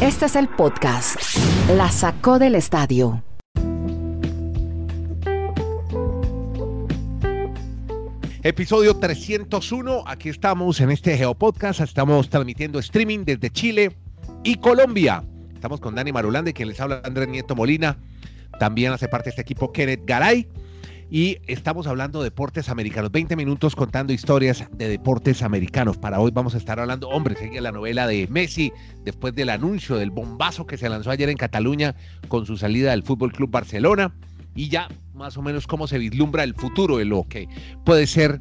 Este es el podcast. La sacó del estadio. Episodio 301, aquí estamos en este Geopodcast, estamos transmitiendo streaming desde Chile y Colombia. Estamos con Dani Marulande, quien les habla Andrés Nieto Molina, también hace parte de este equipo Kenneth Garay y estamos hablando de deportes americanos, 20 minutos contando historias de deportes americanos. Para hoy vamos a estar hablando, hombre, sigue la novela de Messi después del anuncio del bombazo que se lanzó ayer en Cataluña con su salida del Fútbol Club Barcelona. Y ya más o menos cómo se vislumbra el futuro de lo que puede ser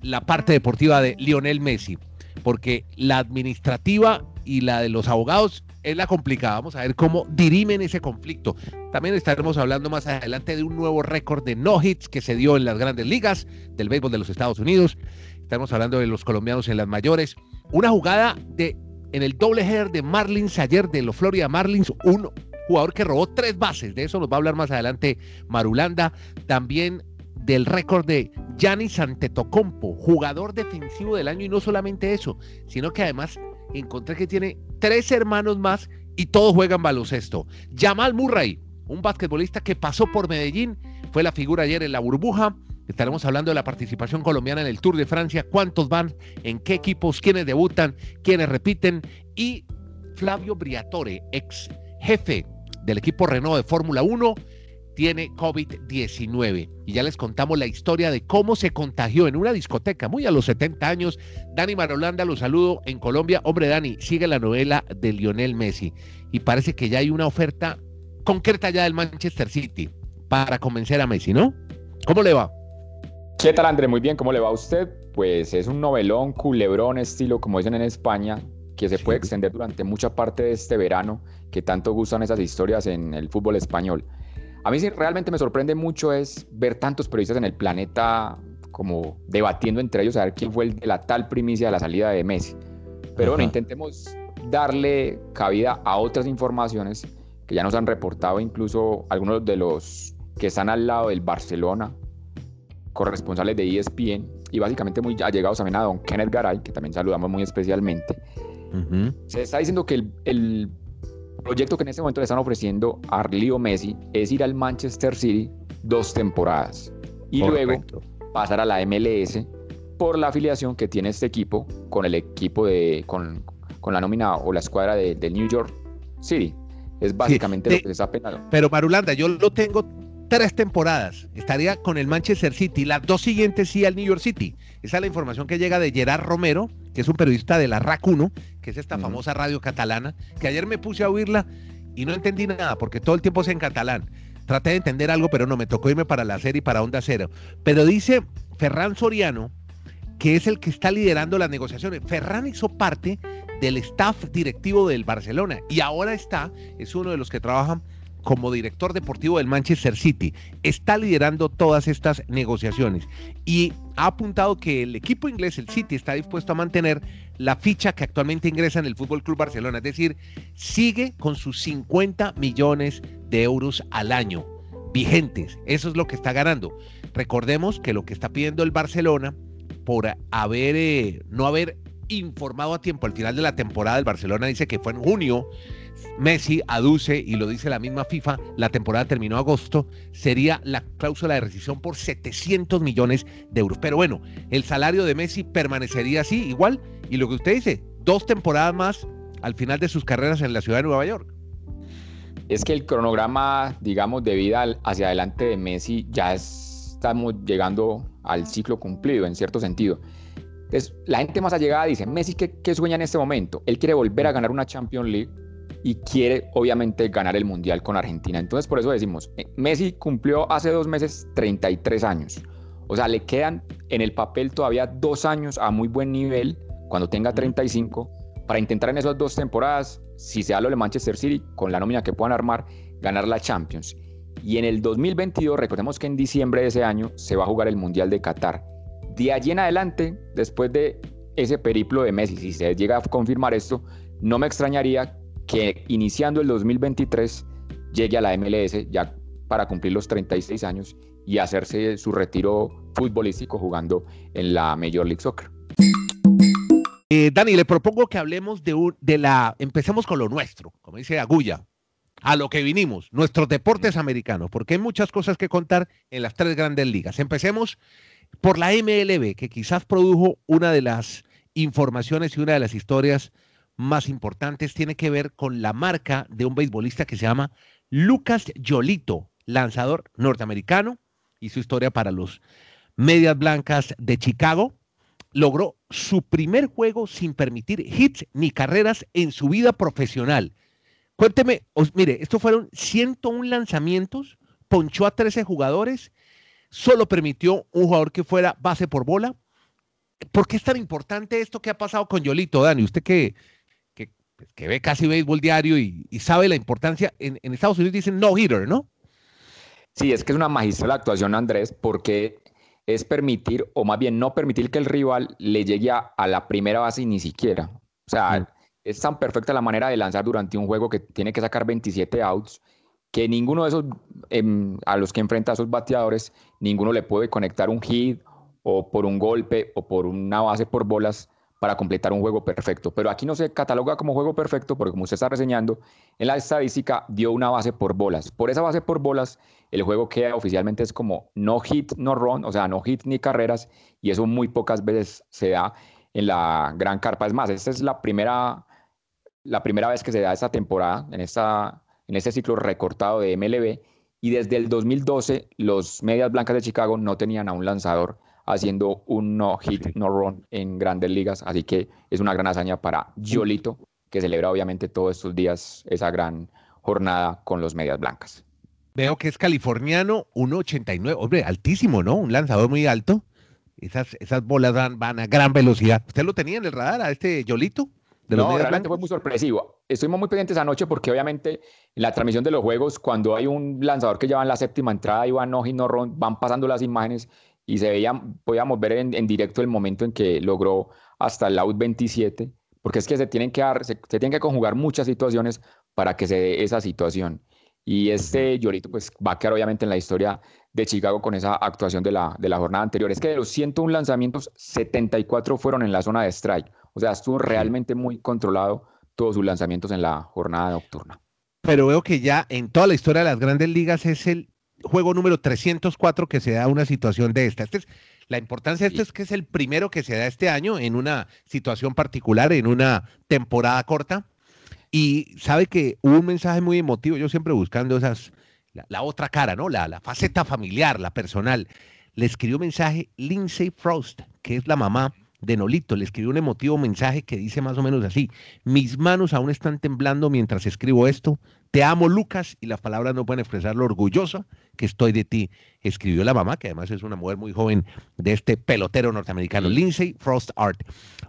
la parte deportiva de Lionel Messi, porque la administrativa y la de los abogados es la complicada. Vamos a ver cómo dirimen ese conflicto. También estaremos hablando más adelante de un nuevo récord de no hits que se dio en las grandes ligas del béisbol de los Estados Unidos. Estaremos hablando de los colombianos en las mayores. Una jugada de en el doble header de Marlins ayer de los Florida Marlins, un jugador que robó tres bases. De eso nos va a hablar más adelante Marulanda. También del récord de Giannis Antetokounmpo, jugador defensivo del año y no solamente eso, sino que además encontré que tiene tres hermanos más y todos juegan baloncesto. Jamal Murray, un basquetbolista que pasó por Medellín, fue la figura ayer en la burbuja. Estaremos hablando de la participación colombiana en el Tour de Francia, cuántos van, en qué equipos, quiénes debutan, quiénes repiten y Flavio Briatore, ex jefe del equipo Renault de Fórmula 1 tiene COVID-19. Y ya les contamos la historia de cómo se contagió en una discoteca, muy a los 70 años. Dani Marolanda, lo saludo en Colombia. Hombre, Dani, sigue la novela de Lionel Messi. Y parece que ya hay una oferta concreta ya del Manchester City para convencer a Messi, ¿no? ¿Cómo le va? ¿Qué tal, André? Muy bien, ¿cómo le va a usted? Pues es un novelón, culebrón, estilo, como dicen en España, que se puede extender durante mucha parte de este verano, que tanto gustan esas historias en el fútbol español. A mí sí realmente me sorprende mucho es ver tantos periodistas en el planeta como debatiendo entre ellos a ver quién fue el de la tal primicia de la salida de Messi. Pero bueno, intentemos darle cabida a otras informaciones que ya nos han reportado incluso algunos de los que están al lado del Barcelona, corresponsales de ESPN, y básicamente muy allegados también a don Kenneth Garay, que también saludamos muy especialmente. Se está diciendo que el, proyecto que en este momento le están ofreciendo a Leo Messi es ir al Manchester City dos temporadas y luego pasar a la MLS por la afiliación que tiene este equipo con el equipo de con, la nómina o la escuadra de, New York City. Es básicamente lo que se está penando. Pero Marulanda, yo lo tengo tres temporadas. Estaría con el Manchester City. Las dos siguientes sí al New York City. Esa es la información que llega de Gerard Romero, que es un periodista de la RAC 1, que es esta famosa radio catalana, que ayer me puse a oírla y no entendí nada, porque todo el tiempo es en catalán. Traté de entender algo, pero no, me tocó irme para la serie y para Onda Cero. Pero dice Ferran Soriano, que es el que está liderando las negociaciones. Ferran hizo parte del staff directivo del Barcelona y ahora está, es uno de los que trabajan como director deportivo del Manchester City, está liderando todas estas negociaciones y ha apuntado que el equipo inglés, el City, está dispuesto a mantener la ficha que actualmente ingresa en el Fútbol Club Barcelona, es decir, sigue con sus 50 millones de euros al año vigentes. Eso es lo que está ganando. Recordemos que lo que está pidiendo el Barcelona por haber eh, no haber informado a tiempo al final de la temporada, el Barcelona dice que fue en junio Messi aduce, y lo dice la misma FIFA, la temporada terminó agosto, sería la cláusula de rescisión por 700 millones de euros. Pero bueno, el salario de Messi permanecería así, igual, y lo que usted dice, dos temporadas más al final de sus carreras en la ciudad de Nueva York. Es que el cronograma, digamos, de vida hacia adelante de Messi ya estamos llegando al ciclo cumplido, en cierto sentido. Entonces, la gente más allegada dice, Messi, ¿qué, ¿qué, sueña en este momento? Él quiere volver a ganar una Champions League y quiere obviamente ganar el Mundial con Argentina. Entonces por eso decimos, eh, Messi cumplió hace dos meses 33 años. O sea, le quedan en el papel todavía dos años a muy buen nivel cuando tenga 35 para intentar en esas dos temporadas, si se da lo de Manchester City, con la nómina que puedan armar, ganar la Champions. Y en el 2022, recordemos que en diciembre de ese año se va a jugar el Mundial de Qatar. De allí en adelante, después de ese periplo de Messi, si se llega a confirmar esto, no me extrañaría que iniciando el 2023 llegue a la MLS ya para cumplir los 36 años y hacerse su retiro futbolístico jugando en la Major League Soccer. Eh, Dani, le propongo que hablemos de, de la, empecemos con lo nuestro, como dice Agulla, a lo que vinimos, nuestros deportes americanos, porque hay muchas cosas que contar en las tres grandes ligas. Empecemos por la MLB, que quizás produjo una de las informaciones y una de las historias más importantes, tiene que ver con la marca de un beisbolista que se llama Lucas Yolito, lanzador norteamericano, y su historia para los Medias Blancas de Chicago. Logró su primer juego sin permitir hits ni carreras en su vida profesional. Cuénteme, mire, estos fueron 101 lanzamientos, ponchó a 13 jugadores, solo permitió un jugador que fuera base por bola. ¿Por qué es tan importante esto que ha pasado con Yolito, Dani? Usted que, que, ve casi béisbol diario y, sabe la importancia, en, en Estados Unidos dicen no hitter, ¿no? Sí, es que es una magistral actuación, Andrés, porque es permitir, o más bien no permitir que el rival le llegue a, la primera base ni siquiera. O sea, es tan perfecta la manera de lanzar durante un juego que tiene que sacar 27 outs, que ninguno de esos, em, a los que enfrenta a esos bateadores, ninguno le puede conectar un hit o por un golpe o por una base por bolas para completar un juego perfecto. Pero aquí no se cataloga como juego perfecto porque como usted está reseñando, en la estadística dio una base por bolas. Por esa base por bolas, el juego queda oficialmente es como no hit, no run, o sea, no hit ni carreras, y eso muy pocas veces se da en la gran carpa. Es más, esta es la primera, la primera vez que se da esta temporada, en, esta, en este ciclo recortado de MLB, y desde el 2012 los Medias Blancas de Chicago no tenían a un lanzador haciendo un no hit, no run en grandes ligas. Así que es una gran hazaña para Yolito, que celebra obviamente todos estos días esa gran jornada con los medias blancas. Veo que es californiano, 1.89, hombre, altísimo, ¿no? Un lanzador muy alto. Esas, esas bolas van, van a gran velocidad. ¿Usted lo tenía en el radar a este Yolito? De no, realmente fue muy sorpresivo. Estuvimos muy pendientes anoche porque obviamente en la transmisión de los juegos, cuando hay un lanzador que lleva en la séptima entrada y va no hit, no run, van pasando las imágenes y se veía, podíamos ver en, directo el momento en que logró hasta el out 27, porque es que se tienen que dar, se, tienen que conjugar muchas situaciones para que se dé esa situación. Y este Llorito pues va a quedar obviamente en la historia de Chicago con esa actuación de la, de la jornada anterior. Es que de los 101 lanzamientos, 74 fueron en la zona de strike. O sea, estuvo realmente muy controlado todos sus lanzamientos en la jornada nocturna. Pero veo que ya en toda la historia de las grandes ligas es el juego número 304 que se da una situación de esta. Este es, la importancia de esto es que es el primero que se da este año en una situación particular, en una temporada corta. Y sabe que hubo un mensaje muy emotivo, yo siempre buscando esas, la, otra cara, ¿no? La, la, faceta familiar, la personal. Le escribió un mensaje Lindsay Frost, que es la mamá de Nolito. Le escribió un emotivo mensaje que dice más o menos así: Mis manos aún están temblando mientras escribo esto. Te amo, Lucas, y las palabras no pueden expresar lo orgullosa que estoy de ti. Escribió la mamá, que además es una mujer muy joven de este pelotero norteamericano, Lindsay Frost Art.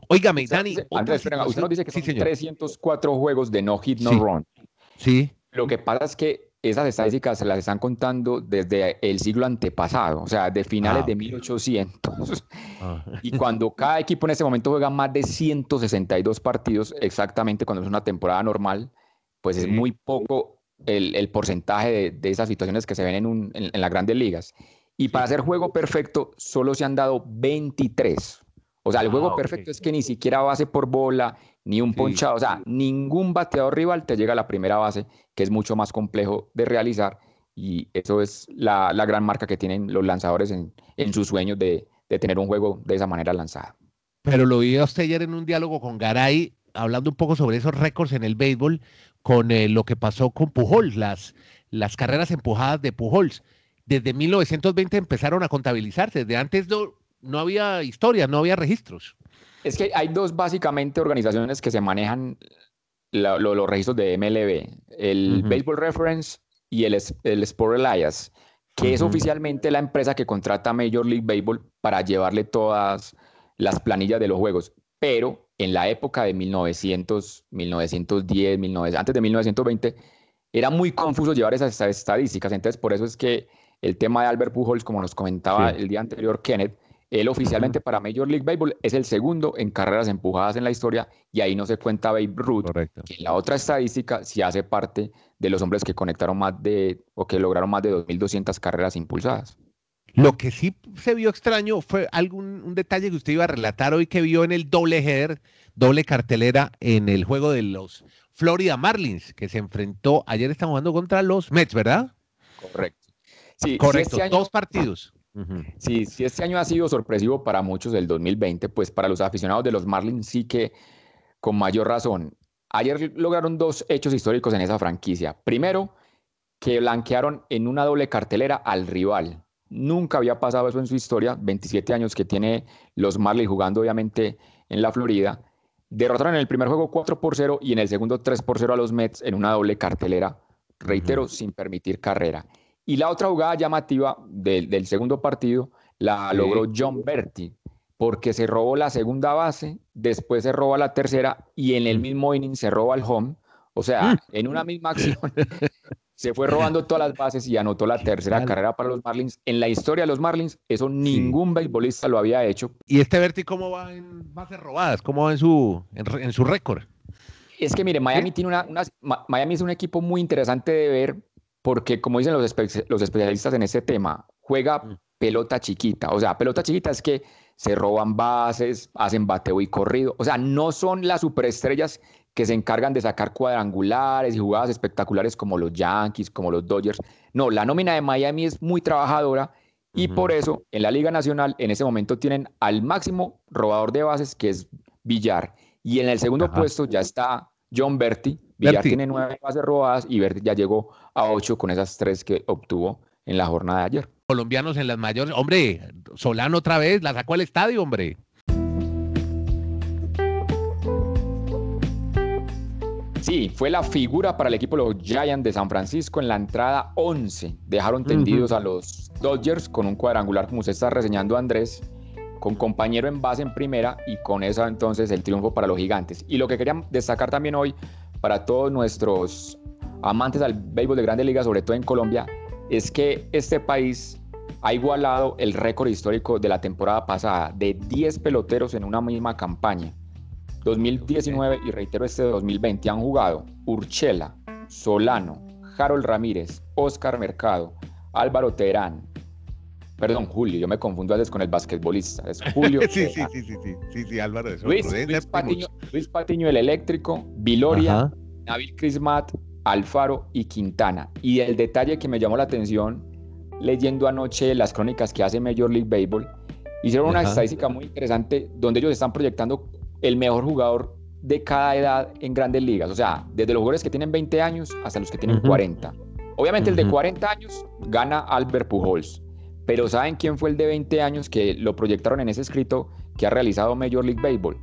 Óigame, Dani. Andrés, espera, usted nos dice que son 304 juegos de no hit, no run. Sí. Lo que pasa es que esas estadísticas se las están contando desde el siglo antepasado, o sea, de finales ah, de 1800. Ah. Y cuando cada equipo en ese momento juega más de 162 partidos, exactamente cuando es una temporada normal, pues es muy poco el, porcentaje de, esas situaciones que se ven en, en, las grandes ligas. Y para hacer juego perfecto, solo se han dado 23. O sea, el juego ah, perfecto es que ni siquiera base por bola, ni un ponchado, o sea, ningún bateador rival te llega a la primera base, que es mucho más complejo de realizar. Y eso es la, gran marca que tienen los lanzadores en, sus sueños de, tener un juego de esa manera lanzada. Pero lo vi a usted ayer en un diálogo con Garay, hablando un poco sobre esos récords en el béisbol, con eh, lo que pasó con Pujols, las, las carreras empujadas de Pujols. Desde 1920 empezaron a contabilizarse, desde antes no, no había historia, no había registros. Es que hay dos básicamente organizaciones que se manejan los registros de MLB, el Baseball Reference y el, el Sport Alliance, que es oficialmente la empresa que contrata a Major League Baseball para llevarle todas las planillas de los juegos. Pero en la época de 1900, 1910, 19, antes de 1920, era muy confuso llevar esas estadísticas. Entonces, por eso es que el tema de Albert Pujols, como nos comentaba el día anterior Kenneth, él oficialmente para Major League Baseball es el segundo en carreras empujadas en la historia y ahí no se cuenta Babe Ruth, que en la otra estadística sí hace parte de los hombres que conectaron más de o que lograron más de 2.200 carreras impulsadas. Lo que sí se vio extraño fue algún un detalle que usted iba a relatar hoy que vio en el doble header, doble cartelera en el juego de los Florida Marlins, que se enfrentó, ayer están jugando contra los Mets, ¿verdad? Correcto. Sí, Correcto, este dos partidos. Sí, si este año ha sido sorpresivo para muchos del 2020, pues para los aficionados de los Marlins sí que con mayor razón. Ayer lograron dos hechos históricos en esa franquicia. Primero, que blanquearon en una doble cartelera al rival. Nunca había pasado eso en su historia, 27 años que tiene los Marlins jugando obviamente en la Florida. Derrotaron en el primer juego 4 por 0 y en el segundo 3 por 0 a los Mets en una doble cartelera, reitero, sin permitir carrera. Y la otra jugada llamativa del, segundo partido la logró John Berti, porque se robó la segunda base, después se roba la tercera y en el mismo inning se roba el home. O sea, mm. en una misma acción se fue robando todas las bases y anotó la tercera carrera para los Marlins. En la historia de los Marlins, eso ningún beisbolista lo había hecho. ¿Y este Berti cómo va en bases robadas? ¿Cómo va en su, en, su récord? Es que mire, Miami, tiene una, Miami es un equipo muy interesante de ver porque, como dicen los, los especialistas en este tema, juega mm. pelota chiquita. O sea, pelota chiquita es que se roban bases, hacen bateo y corrido. O sea, no son las superestrellas que se encargan de sacar cuadrangulares y jugadas espectaculares como los Yankees, como los Dodgers. No, la nómina de Miami es muy trabajadora y por eso en la Liga Nacional en ese momento tienen al máximo robador de bases que es Villar. Y en el segundo puesto ya está John Berti. Villar tiene nueve bases robadas y Berti ya llegó a ocho con esas tres que obtuvo en la jornada de ayer colombianos en las mayores. Hombre, Solano otra vez, la sacó al estadio, hombre. Sí, fue la figura para el equipo de los Giants de San Francisco en la entrada 11. Dejaron tendidos a los Dodgers con un cuadrangular, como usted está reseñando, Andrés, con compañero en base en primera y con eso entonces el triunfo para los gigantes. Y lo que quería destacar también hoy para todos nuestros amantes al béisbol de grandes ligas, sobre todo en Colombia, es que este país ha igualado el récord histórico de la temporada pasada de 10 peloteros en una misma campaña. 2019 y reitero este 2020 han jugado Urchela, Solano, Harold Ramírez, Oscar Mercado, Álvaro Terán. Perdón, Julio, yo me confundo a veces con el basquetbolista. Es Julio. sí, sí, sí, sí, sí, sí, Álvaro. Luis, Luis, Patiño, el eléctrico, Viloria, Nabil Crismat, Alfaro y Quintana. Y el detalle que me llamó la atención leyendo anoche las crónicas que hace Major League Baseball, hicieron una estadística muy interesante donde ellos están proyectando el mejor jugador de cada edad en grandes ligas. O sea, desde los jugadores que tienen 20 años hasta los que tienen 40. Obviamente el de 40 años gana Albert Pujols. Pero ¿saben quién fue el de 20 años que lo proyectaron en ese escrito que ha realizado Major League Baseball?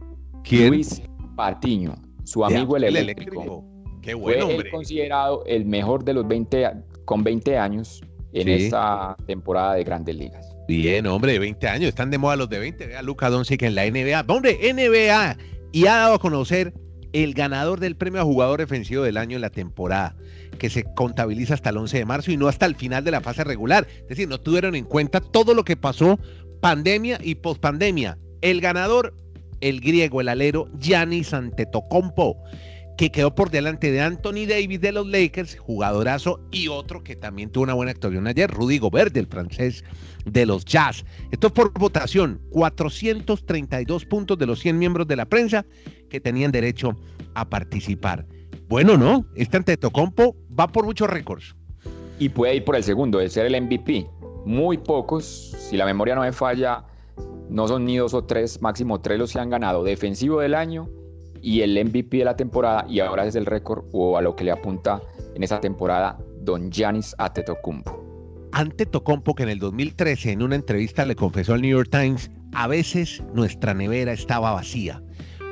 ¿Quién? Luis Patiño, su amigo el, eléctrico. Qué bueno, fue considerado el mejor de los 20 con 20 años en esta temporada de Grandes Ligas. Bien, hombre, 20 años, están de moda los de 20. Vea Luca Doncic en la NBA. Hombre, NBA. Y ha dado a conocer el ganador del premio a jugador defensivo del año en la temporada, que se contabiliza hasta el 11 de marzo y no hasta el final de la fase regular. Es decir, no tuvieron en cuenta todo lo que pasó pandemia y pospandemia. El ganador, el griego, el alero, Giannis Antetokounmpo que quedó por delante de Anthony Davis de los Lakers, jugadorazo, y otro que también tuvo una buena actuación ayer, Rudy Gobert, el francés de los Jazz. Esto es por votación, 432 puntos de los 100 miembros de la prensa que tenían derecho a participar. Bueno, ¿no? Este Antetokounmpo va por muchos récords. Y puede ir por el segundo, de ser el MVP. Muy pocos, si la memoria no me falla, no son ni dos o tres, máximo tres los que han ganado. Defensivo del año, y el MVP de la temporada y ahora es el récord o a lo que le apunta en esa temporada don Giannis Antetokounmpo. Antetokounmpo que en el 2013 en una entrevista le confesó al New York Times, a veces nuestra nevera estaba vacía.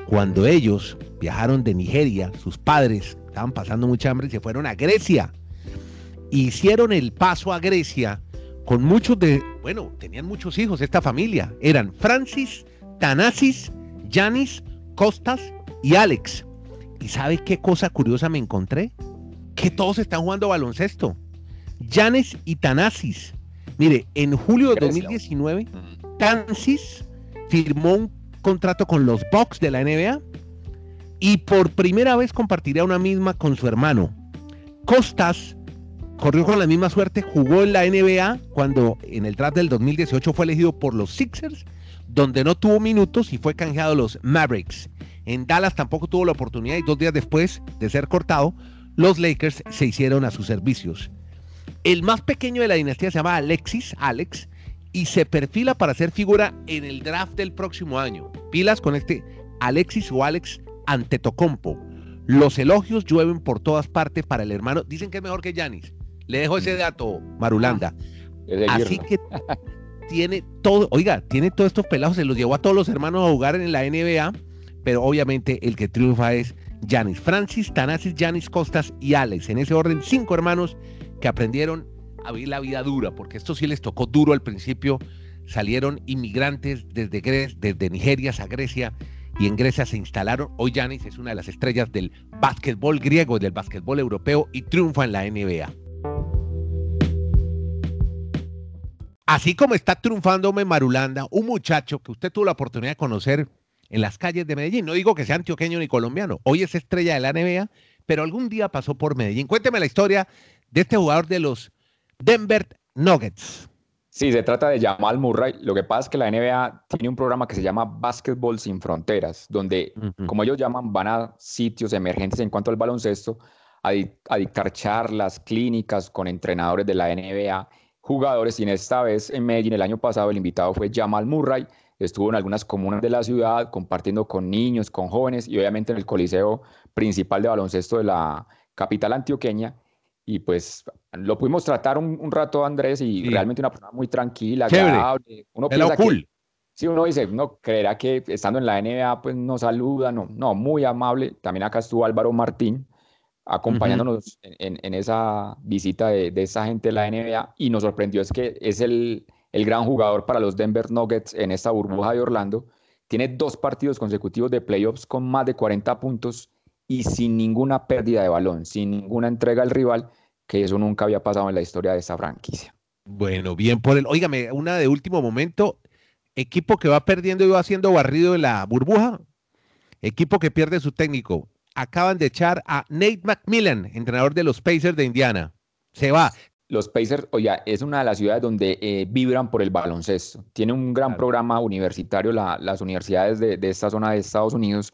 Cuando ellos viajaron de Nigeria, sus padres estaban pasando mucha hambre y se fueron a Grecia. Hicieron el paso a Grecia con muchos de, bueno, tenían muchos hijos esta familia. Eran Francis, Tanasis, Janis, Costas y Alex. ¿Y sabe qué cosa curiosa me encontré? Que todos están jugando baloncesto. Janes y Tanasis. Mire, en julio de 2019, Tanasis firmó un contrato con los Bucks de la NBA y por primera vez compartirá una misma con su hermano. Costas corrió con la misma suerte, jugó en la NBA cuando en el draft del 2018 fue elegido por los Sixers, donde no tuvo minutos y fue canjeado a los Mavericks. En Dallas tampoco tuvo la oportunidad y dos días después de ser cortado, los Lakers se hicieron a sus servicios. El más pequeño de la dinastía se llama Alexis, Alex, y se perfila para ser figura en el draft del próximo año. Pilas con este Alexis o Alex Antetokounmpo. Los elogios llueven por todas partes para el hermano. Dicen que es mejor que Yanis. Le dejo ese dato, Marulanda. Así que tiene todo, oiga, tiene todos estos pelados, se los llevó a todos los hermanos a jugar en la NBA, pero obviamente el que triunfa es Yanis. Francis, Tanasis, Yanis, Costas y Alex. En ese orden, cinco hermanos que aprendieron a vivir la vida dura, porque esto sí les tocó duro al principio. Salieron inmigrantes desde, desde Nigeria a Grecia y en Grecia se instalaron. Hoy Yanis es una de las estrellas del básquetbol griego, del básquetbol europeo y triunfa en la NBA. Así como está triunfando Marulanda, un muchacho que usted tuvo la oportunidad de conocer en las calles de Medellín. No digo que sea antioqueño ni colombiano. Hoy es estrella de la NBA, pero algún día pasó por Medellín. Cuénteme la historia de este jugador de los Denver Nuggets. Sí, se trata de Jamal Murray. Lo que pasa es que la NBA tiene un programa que se llama Basketball sin Fronteras, donde, como ellos llaman, van a sitios emergentes en cuanto al baloncesto a, a, dictar charlas, clínicas con entrenadores de la NBA, jugadores. Y en esta vez en Medellín, el año pasado, el invitado fue Jamal Murray. Estuvo en algunas comunas de la ciudad compartiendo con niños, con jóvenes y obviamente en el coliseo principal de baloncesto de la capital antioqueña y pues lo pudimos tratar un, rato, Andrés, y realmente una persona muy tranquila, agradable. Uno piensa cool. sí, uno dice, no creerá que estando en la NBA, pues no saluda, no, no, muy amable. También acá estuvo Álvaro Martín acompañándonos en, esa visita de, de, esa gente de la NBA y nos sorprendió es que es el, el gran jugador para los Denver Nuggets en esta burbuja de Orlando. Tiene dos partidos consecutivos de playoffs con más de 40 puntos y sin ninguna pérdida de balón, sin ninguna entrega al rival, que eso nunca había pasado en la historia de esa franquicia. Bueno, bien por el. Óigame, una de último momento. Equipo que va perdiendo y va haciendo barrido en la burbuja. Equipo que pierde su técnico. Acaban de echar a Nate McMillan, entrenador de los Pacers de Indiana. Se va. Los Pacers, oye, es una de las ciudades donde eh, vibran por el baloncesto. Tiene un gran programa universitario, las universidades de, de esta zona de Estados Unidos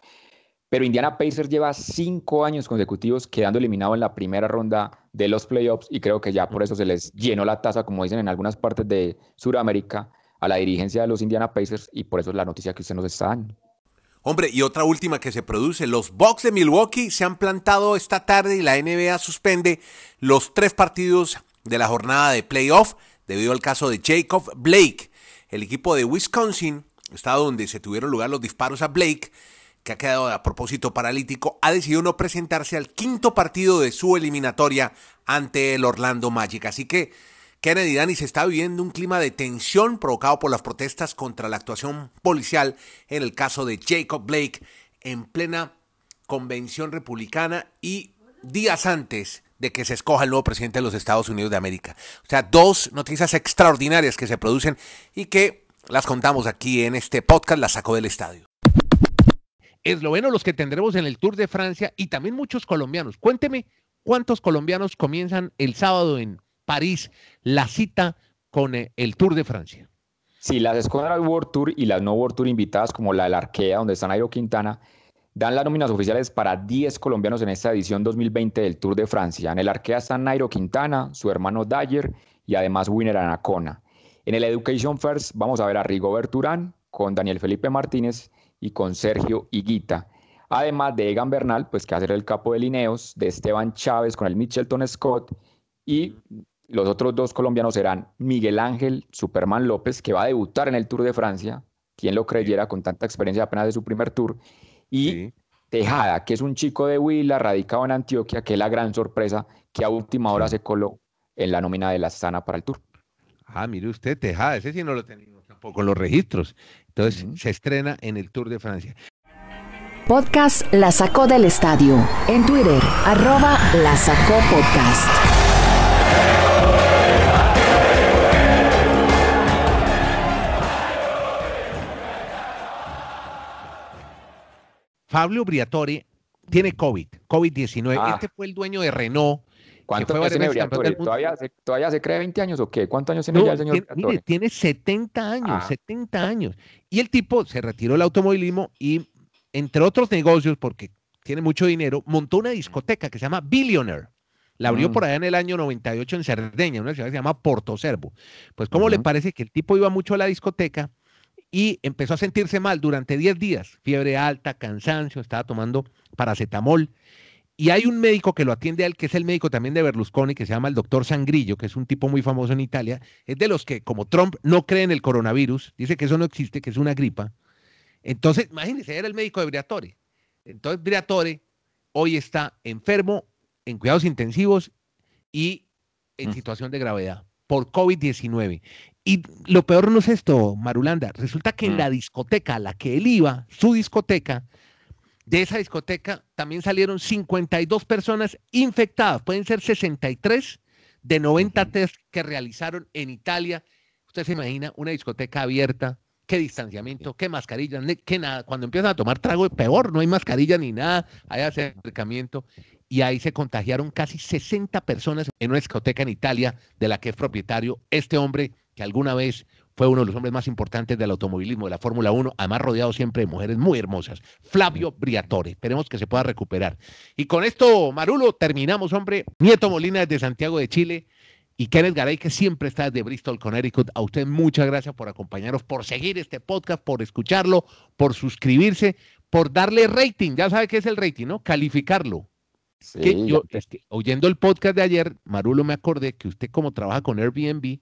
pero Indiana Pacers lleva cinco años consecutivos quedando eliminado en la primera ronda de los playoffs y creo que ya por eso se les llenó la taza, como dicen en algunas partes de Sudamérica, a la dirigencia de los Indiana Pacers y por eso es la noticia que usted nos está dando. Hombre, y otra última que se produce, los Bucks de Milwaukee se han plantado esta tarde y la NBA suspende los tres partidos de la jornada de playoff debido al caso de Jacob Blake. El equipo de Wisconsin, estado donde se tuvieron lugar los disparos a Blake, que ha quedado a propósito paralítico, ha decidido no presentarse al quinto partido de su eliminatoria ante el Orlando Magic. Así que Kennedy Dani se está viviendo un clima de tensión provocado por las protestas contra la actuación policial en el caso de Jacob Blake en plena convención republicana y días antes de que se escoja el nuevo presidente de los Estados Unidos de América. O sea, dos noticias extraordinarias que se producen y que las contamos aquí en este podcast, la saco del estadio eslovenos los que tendremos en el Tour de Francia y también muchos colombianos. Cuénteme cuántos colombianos comienzan el sábado en París la cita con eh, el Tour de Francia. Sí, las escuadras World Tour y las no World Tour invitadas como la del Arkea, donde está Nairo Quintana, dan las nóminas oficiales para 10 colombianos en esta edición 2020 del Tour de Francia. En el Arkea están Nairo Quintana, su hermano Dyer y además Winner Anacona. En el Education First vamos a ver a Rigobert Urán con Daniel Felipe Martínez y con Sergio Higuita. Además de Egan Bernal, pues que va a ser el capo de Lineos, de Esteban Chávez con el Mitchelton Scott y los otros dos colombianos serán Miguel Ángel Superman López, que va a debutar en el Tour de Francia, quien lo creyera con tanta experiencia apenas de su primer tour, y Tejada, que es un chico de Huila, radicado en Antioquia, que es la gran sorpresa que a última hora se coló en la nómina de la Sana para el Tour. Ah, mire usted, Tejada, ese sí no lo teníamos tampoco los registros. Entonces se estrena en el Tour de Francia. Podcast La Sacó del Estadio. En Twitter, arroba La Sacó Podcast. Fabio Briatore tiene COVID, COVID-19. Ah. Este fue el dueño de Renault ¿Cuánto tiene Briatore? ¿Todavía se, ¿Todavía se cree 20 años o qué? ¿Cuántos años tiene ya el señor tiene, Mire, tiene 70 años, 70 ah. años. Y el tipo se retiró del automovilismo y, entre otros negocios, porque tiene mucho dinero, montó una discoteca que se llama Billionaire. La abrió mm. por allá en el año 98 en Cerdeña, una ciudad que se llama Porto Cervo. Pues, ¿cómo le parece que el tipo iba mucho a la discoteca y empezó a sentirse mal durante 10 días? Fiebre alta, cansancio, estaba tomando paracetamol. Y hay un médico que lo atiende a él, que es el médico también de Berlusconi, que se llama el doctor Sangrillo, que es un tipo muy famoso en Italia. Es de los que, como Trump, no cree en el coronavirus, dice que eso no existe, que es una gripa. Entonces, imagínense, era el médico de Briatore. Entonces, Briatore hoy está enfermo, en cuidados intensivos y en mm. situación de gravedad por COVID-19. Y lo peor no es esto, Marulanda. Resulta que en mm. la discoteca a la que él iba, su discoteca, de esa discoteca también salieron 52 personas infectadas. Pueden ser 63 de 90 test que realizaron en Italia. Usted se imagina una discoteca abierta, qué distanciamiento, qué mascarilla, qué nada. Cuando empiezan a tomar trago, peor, no hay mascarilla ni nada, hay acercamiento. Y ahí se contagiaron casi 60 personas en una discoteca en Italia de la que es propietario este hombre que alguna vez fue uno de los hombres más importantes del automovilismo, de la Fórmula 1, además rodeado siempre de mujeres muy hermosas. Flavio Briatore. Esperemos que se pueda recuperar. Y con esto, Marulo, terminamos, hombre. Nieto Molina desde Santiago de Chile y Kenneth Garay, que siempre está desde Bristol, Connecticut. A usted muchas gracias por acompañarnos, por seguir este podcast, por escucharlo, por suscribirse, por darle rating. Ya sabe qué es el rating, ¿no? Calificarlo. Sí, yo, oyendo el podcast de ayer, Marulo, me acordé que usted como trabaja con Airbnb,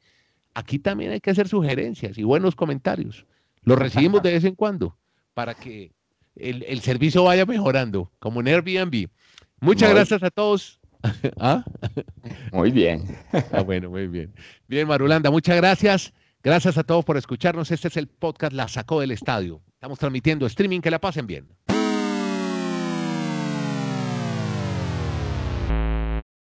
aquí también hay que hacer sugerencias y buenos comentarios. Los recibimos de vez en cuando para que el, servicio vaya mejorando, como en Airbnb. Muchas gracias a todos. ¿Ah? Muy bien. Ah, bueno, muy bien. Bien, Marulanda, muchas gracias. Gracias a todos por escucharnos. Este es el podcast La Sacó del Estadio. Estamos transmitiendo streaming. Que la pasen bien.